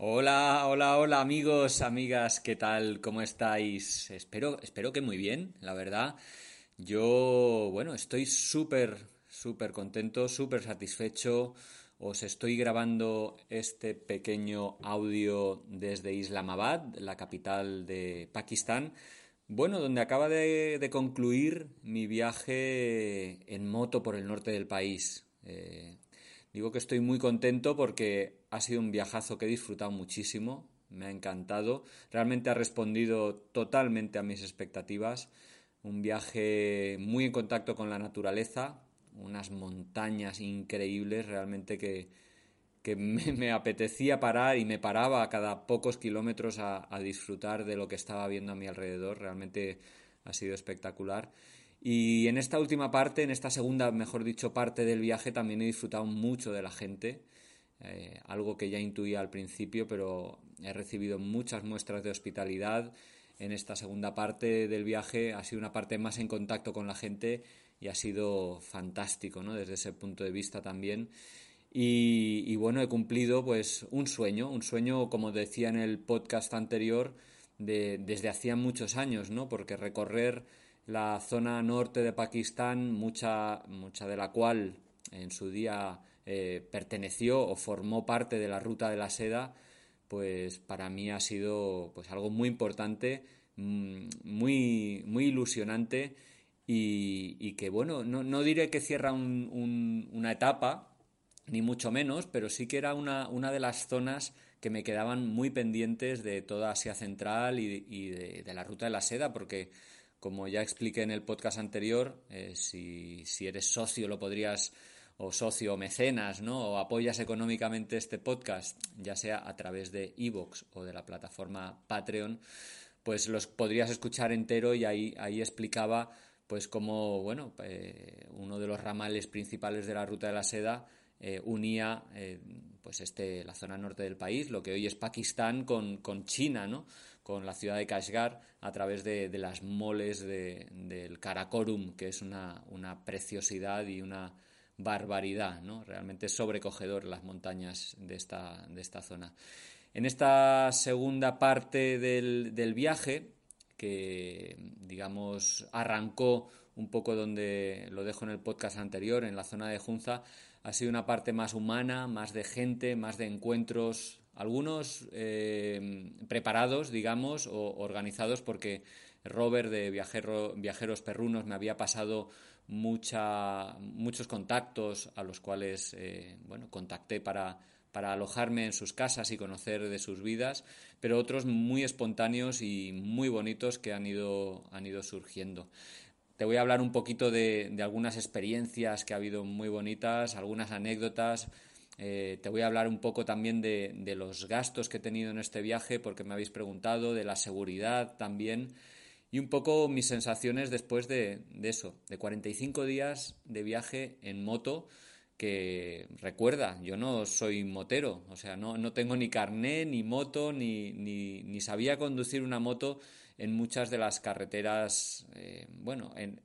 Hola, hola, hola amigos, amigas, ¿qué tal? ¿Cómo estáis? Espero, espero que muy bien, la verdad. Yo, bueno, estoy súper, súper contento, súper satisfecho. Os estoy grabando este pequeño audio desde Islamabad, la capital de Pakistán. Bueno, donde acaba de, concluir mi viaje en moto por el norte del país. Eh, digo que estoy muy contento porque ha sido un viajazo que he disfrutado muchísimo, me ha encantado, realmente ha respondido totalmente a mis expectativas. Un viaje muy en contacto con la naturaleza, unas montañas increíbles realmente que, que me, apetecía parar y me paraba a cada pocos kilómetros a, disfrutar de lo que estaba viendo a mi alrededor. Realmente ha sido espectacular. Y en esta última parte, en esta segunda, mejor dicho, parte del viaje, también he disfrutado mucho de la gente. Eh, algo que ya intuía al principio, pero he recibido muchas muestras de hospitalidad. En esta segunda parte del viaje ha sido una parte más en contacto con la gente y ha sido fantástico, ¿no? Desde ese punto de vista también. Y, bueno, he cumplido pues un sueño, un sueño, como decía en el podcast anterior, de, desde hacía muchos años, ¿no? Porque recorrer la zona norte de Pakistán, mucha, mucha de la cual en su día eh, perteneció o formó parte de la ruta de la seda, pues para mí ha sido pues algo muy importante, mm, muy, muy ilusionante y, que bueno, no, no, diré que cierra una etapa, ni mucho menos, pero sí que era una, una de las zonas que me quedaban muy pendientes de toda Asia Central y, de, la ruta de la seda, porque como ya expliqué en el podcast anterior, eh, si, si, eres socio lo podrías, o socio o mecenas, ¿no? o apoyas económicamente este podcast, ya sea a través de Evox o de la plataforma Patreon, pues los podrías escuchar entero y ahí, ahí explicaba pues cómo, bueno, eh, uno de los ramales principales de la ruta de la seda eh, unía pues este, la zona norte del país, lo que hoy es Pakistán, con, China, ¿no? Con la ciudad de Kashgar, a través de, las moles del Karakorum, que es una, preciosidad y una barbaridad, ¿no? realmente sobrecogedor las montañas de esta, de esta zona. En esta segunda parte del, del viaje, que digamos arrancó un poco donde lo dejo en el podcast anterior, en la zona de Junza, ha sido una parte más humana, más de gente, más de encuentros, algunos eh, preparados, digamos, o organizados porque Robert de Viajeros Perrunos me había pasado mucha, muchos contactos a los cuales eh, bueno, contacté para, para alojarme en sus casas y conocer de sus vidas, pero otros muy espontáneos y muy bonitos que han ido, han ido surgiendo. Te voy a hablar un poquito de, algunas experiencias que ha habido muy bonitas, algunas anécdotas. Eh, te voy a hablar un poco también de, los gastos que he tenido en este viaje, porque me habéis preguntado, de la seguridad también, y un poco mis sensaciones después de, eso, de 45 días de viaje en moto, que recuerda, yo no soy motero, o sea, no, no tengo ni carné, ni moto, ni, ni, ni sabía conducir una moto en muchas de las carreteras, eh, bueno, en,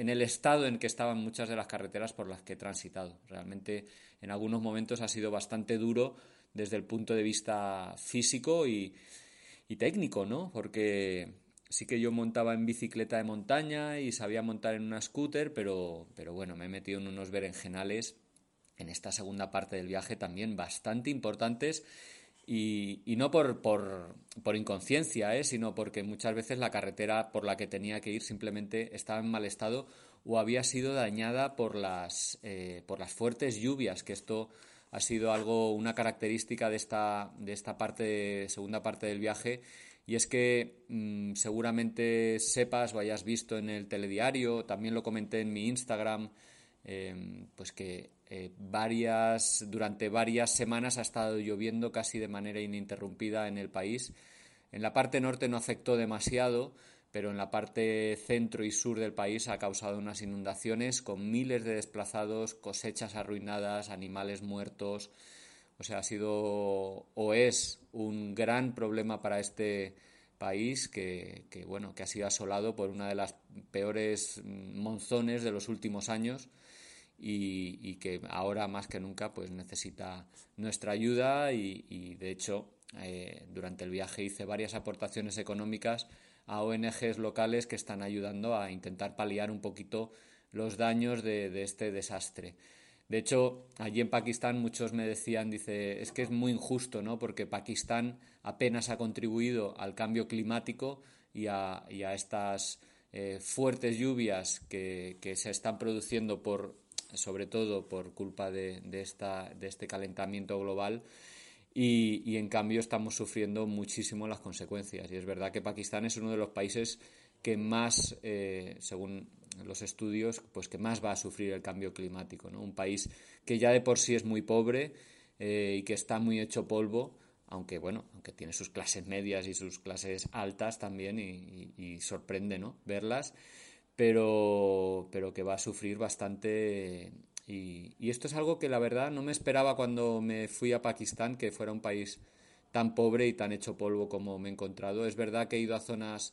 en el estado en que estaban muchas de las carreteras por las que he transitado. Realmente en algunos momentos ha sido bastante duro desde el punto de vista físico y, técnico, ¿no? Porque sí que yo montaba en bicicleta de montaña y sabía montar en una scooter, pero, pero bueno, me he metido en unos berenjenales en esta segunda parte del viaje también bastante importantes y, no por, por, por inconsciencia, ¿eh? sino porque muchas veces la carretera por la que tenía que ir simplemente estaba en mal estado o había sido dañada por las, eh, por las fuertes lluvias, que esto ha sido algo, una característica de esta, de esta parte, segunda parte del viaje, y es que mm, seguramente sepas o hayas visto en el telediario, también lo comenté en mi Instagram, em, pues que eh, varias, durante varias semanas ha estado lloviendo casi de manera ininterrumpida en el país. En la parte norte no afectó demasiado, pero en la parte centro y sur del país ha causado unas inundaciones con miles de desplazados, cosechas arruinadas, animales muertos. O sea, ha sido o es un gran problema para este país que, bueno, que ha sido asolado por una de las peores monzones de los últimos años y, que ahora más que nunca pues necesita nuestra ayuda y, de hecho eh, durante el viaje hice varias aportaciones económicas a ONGs locales que están ayudando a intentar paliar un poquito los daños de, este desastre. De hecho, allí en Pakistán muchos me decían, dice, es que es muy injusto, ¿no? Porque Pakistán apenas ha contribuido al cambio climático y a, estas eh, fuertes lluvias que, se están produciendo por, sobre todo por culpa de, esta, de este calentamiento global y, en cambio estamos sufriendo muchísimo las consecuencias. Y es verdad que Pakistán es uno de los países que más, eh, según los estudios, pues que más va a sufrir el cambio climático. ¿no? Un país que ya de por sí es muy pobre eh, y que está muy hecho polvo, aunque bueno, aunque tiene sus clases medias y sus clases altas también y, y sorprende ¿no? verlas, pero, pero que va a sufrir bastante y, esto es algo que la verdad no me esperaba cuando me fui a Pakistán, que fuera un país tan pobre y tan hecho polvo como me he encontrado. Es verdad que he ido a zonas